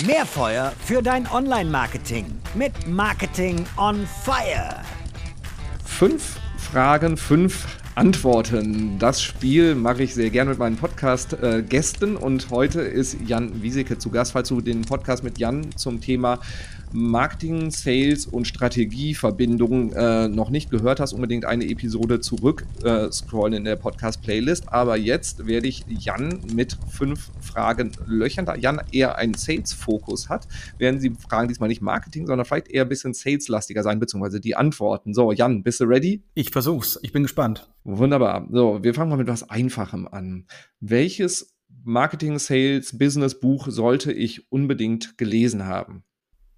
Mehr Feuer für dein Online-Marketing mit Marketing on Fire. Fünf Fragen, fünf Antworten. Das Spiel mache ich sehr gerne mit meinen Podcast-Gästen und heute ist Jan Wieseke zu Gast. Falls du den Podcast mit Jan zum Thema Marketing, Sales und Strategieverbindung äh, noch nicht gehört hast, unbedingt eine Episode zurück äh, scrollen in der Podcast-Playlist. Aber jetzt werde ich Jan mit fünf Fragen löchern, da Jan eher einen Sales-Fokus hat, werden die Fragen diesmal nicht Marketing, sondern vielleicht eher ein bisschen Sales-lastiger sein, beziehungsweise die Antworten. So, Jan, bist du ready? Ich versuch's. Ich bin gespannt. Wunderbar. So, wir fangen mal mit was Einfachem an. Welches Marketing, Sales, Business Buch sollte ich unbedingt gelesen haben?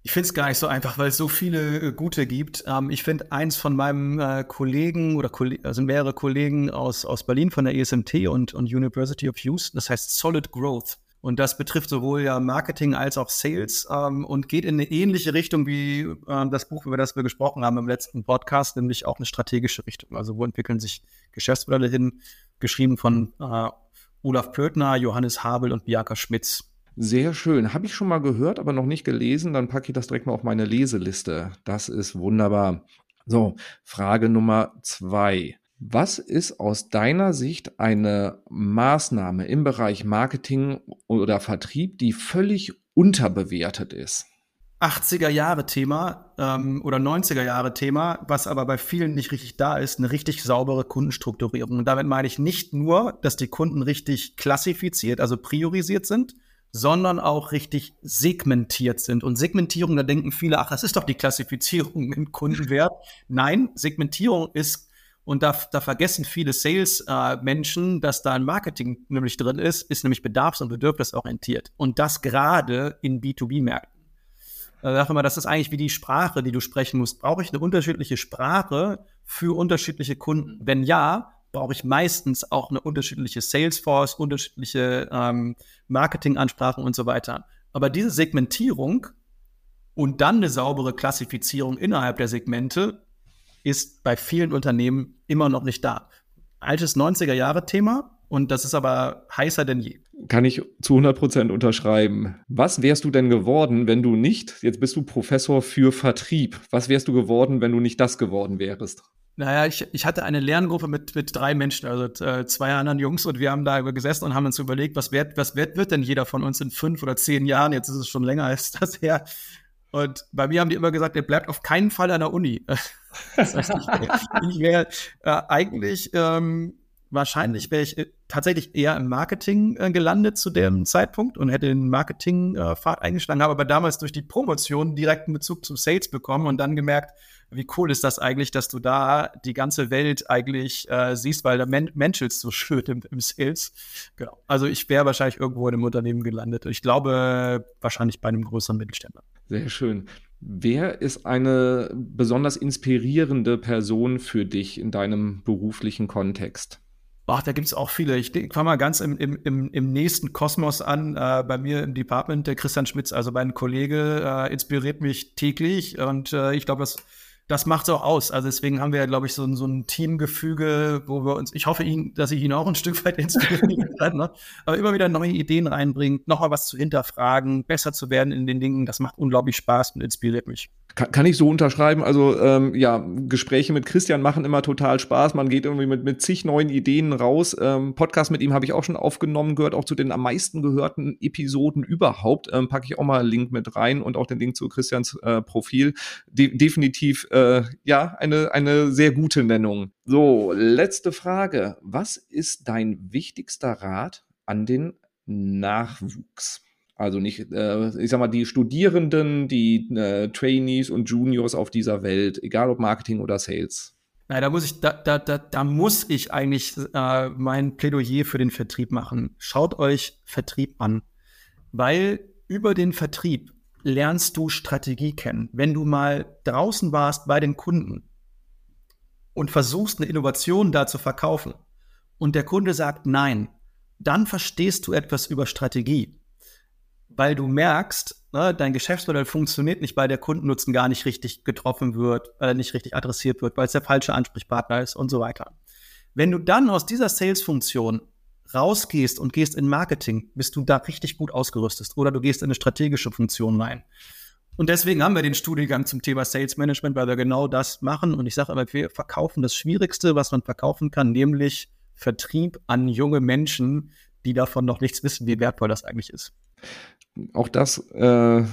Ich finde es gar nicht so einfach, weil es so viele äh, gute gibt. Ähm, ich finde eins von meinem äh, Kollegen oder Kolle also mehrere Kollegen aus, aus Berlin von der ESMT und, und University of Houston, das heißt Solid Growth. Und das betrifft sowohl ja Marketing als auch Sales ähm, und geht in eine ähnliche Richtung wie äh, das Buch, über das wir gesprochen haben im letzten Podcast, nämlich auch eine strategische Richtung. Also wo entwickeln sich Geschäftsmodelle hin, geschrieben von äh, Olaf Pöttner, Johannes Habel und Bianca Schmitz. Sehr schön. Habe ich schon mal gehört, aber noch nicht gelesen. Dann packe ich das direkt mal auf meine Leseliste. Das ist wunderbar. So, Frage Nummer zwei. Was ist aus deiner Sicht eine Maßnahme im Bereich Marketing oder Vertrieb, die völlig unterbewertet ist? 80er Jahre Thema ähm, oder 90er Jahre Thema, was aber bei vielen nicht richtig da ist, eine richtig saubere Kundenstrukturierung. Und damit meine ich nicht nur, dass die Kunden richtig klassifiziert, also priorisiert sind, sondern auch richtig segmentiert sind. Und Segmentierung, da denken viele, ach, das ist doch die Klassifizierung im Kundenwert. Nein, Segmentierung ist, und da, da vergessen viele Sales-Menschen, äh, dass da ein Marketing nämlich drin ist, ist nämlich bedarfs- und bedürfnisorientiert. Und das gerade in B2B-Märkten. Da sage ich immer, das ist eigentlich wie die Sprache, die du sprechen musst. Brauche ich eine unterschiedliche Sprache für unterschiedliche Kunden? Wenn ja, brauche ich meistens auch eine unterschiedliche Salesforce, unterschiedliche ähm, Marketingansprachen und so weiter. Aber diese Segmentierung und dann eine saubere Klassifizierung innerhalb der Segmente ist bei vielen Unternehmen immer noch nicht da. Altes 90er-Jahre-Thema und das ist aber heißer denn je. Kann ich zu 100 Prozent unterschreiben. Was wärst du denn geworden, wenn du nicht, jetzt bist du Professor für Vertrieb, was wärst du geworden, wenn du nicht das geworden wärst? Naja, ich, ich hatte eine Lerngruppe mit, mit drei Menschen, also äh, zwei anderen Jungs, und wir haben da gesessen und haben uns überlegt, was wird, was wird, wird denn jeder von uns in fünf oder zehn Jahren? Jetzt ist es schon länger als das her. Und bei mir haben die immer gesagt, der bleibt auf keinen Fall an der Uni. das heißt, ich, wäre äh, eigentlich ähm, wahrscheinlich wäre ich äh, tatsächlich eher im Marketing äh, gelandet zu dem Zeitpunkt und hätte den Marketing-Pfad äh, eingeschlagen, habe aber damals durch die Promotion direkten Bezug zum Sales bekommen und dann gemerkt, wie cool ist das eigentlich, dass du da die ganze Welt eigentlich äh, siehst, weil der Men menschelst so schön im, im Sales. Genau. Also ich wäre wahrscheinlich irgendwo in einem Unternehmen gelandet. Ich glaube, wahrscheinlich bei einem größeren Mittelständler. Sehr schön. Wer ist eine besonders inspirierende Person für dich in deinem beruflichen Kontext? Ach, da gibt's auch viele. Ich fange mal ganz im, im, im nächsten Kosmos an. Äh, bei mir im Department, der Christian Schmitz, also mein Kollege, äh, inspiriert mich täglich. Und äh, ich glaube, das das macht's auch aus. Also deswegen haben wir ja, glaube ich, so, so ein Teamgefüge, wo wir uns, ich hoffe, ihn, dass ich ihn auch ein Stück weit inspirieren kann, ne? aber immer wieder neue Ideen reinbringt, nochmal was zu hinterfragen, besser zu werden in den Dingen. Das macht unglaublich Spaß und inspiriert mich. Kann, kann ich so unterschreiben. Also ähm, ja, Gespräche mit Christian machen immer total Spaß. Man geht irgendwie mit, mit zig neuen Ideen raus. Ähm, Podcast mit ihm habe ich auch schon aufgenommen, gehört auch zu den am meisten gehörten Episoden überhaupt. Ähm, Packe ich auch mal einen Link mit rein und auch den Link zu Christians äh, Profil. De definitiv äh, ja eine, eine sehr gute Nennung. So, letzte Frage. Was ist dein wichtigster Rat an den Nachwuchs? Also nicht, äh, ich sag mal, die Studierenden, die äh, Trainees und Juniors auf dieser Welt, egal ob Marketing oder Sales. Na, da muss ich, da, da, da, da muss ich eigentlich äh, mein Plädoyer für den Vertrieb machen. Schaut euch Vertrieb an, weil über den Vertrieb lernst du Strategie kennen. Wenn du mal draußen warst bei den Kunden und versuchst eine Innovation da zu verkaufen und der Kunde sagt nein, dann verstehst du etwas über Strategie weil du merkst, ne, dein Geschäftsmodell funktioniert nicht, weil der Kundennutzen gar nicht richtig getroffen wird, weil er nicht richtig adressiert wird, weil es der falsche Ansprechpartner ist und so weiter. Wenn du dann aus dieser Sales-Funktion rausgehst und gehst in Marketing, bist du da richtig gut ausgerüstet oder du gehst in eine strategische Funktion rein. Und deswegen haben wir den Studiengang zum Thema Sales Management, weil wir genau das machen. Und ich sage immer, wir verkaufen das Schwierigste, was man verkaufen kann, nämlich Vertrieb an junge Menschen, die davon noch nichts wissen, wie wertvoll das eigentlich ist auch das, äh,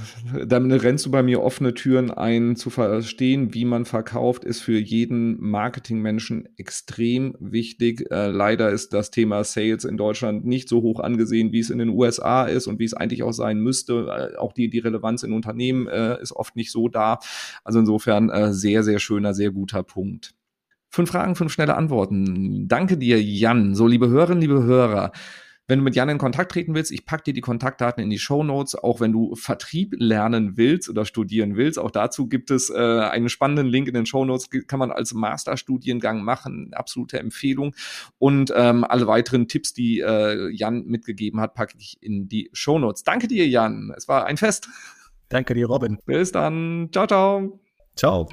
damit rennst du bei mir offene Türen ein, zu verstehen, wie man verkauft, ist für jeden Marketingmenschen extrem wichtig. Äh, leider ist das Thema Sales in Deutschland nicht so hoch angesehen, wie es in den USA ist und wie es eigentlich auch sein müsste. Äh, auch die, die Relevanz in Unternehmen äh, ist oft nicht so da. Also insofern äh, sehr, sehr schöner, sehr guter Punkt. Fünf Fragen, fünf schnelle Antworten. Danke dir, Jan. So, liebe Hörerinnen, liebe Hörer. Wenn du mit Jan in Kontakt treten willst, ich packe dir die Kontaktdaten in die Show Notes. Auch wenn du Vertrieb lernen willst oder studieren willst, auch dazu gibt es äh, einen spannenden Link in den Show Notes. Kann man als Masterstudiengang machen. Absolute Empfehlung. Und ähm, alle weiteren Tipps, die äh, Jan mitgegeben hat, packe ich in die Show Notes. Danke dir, Jan. Es war ein Fest. Danke dir, Robin. Bis dann. Ciao, ciao. Ciao.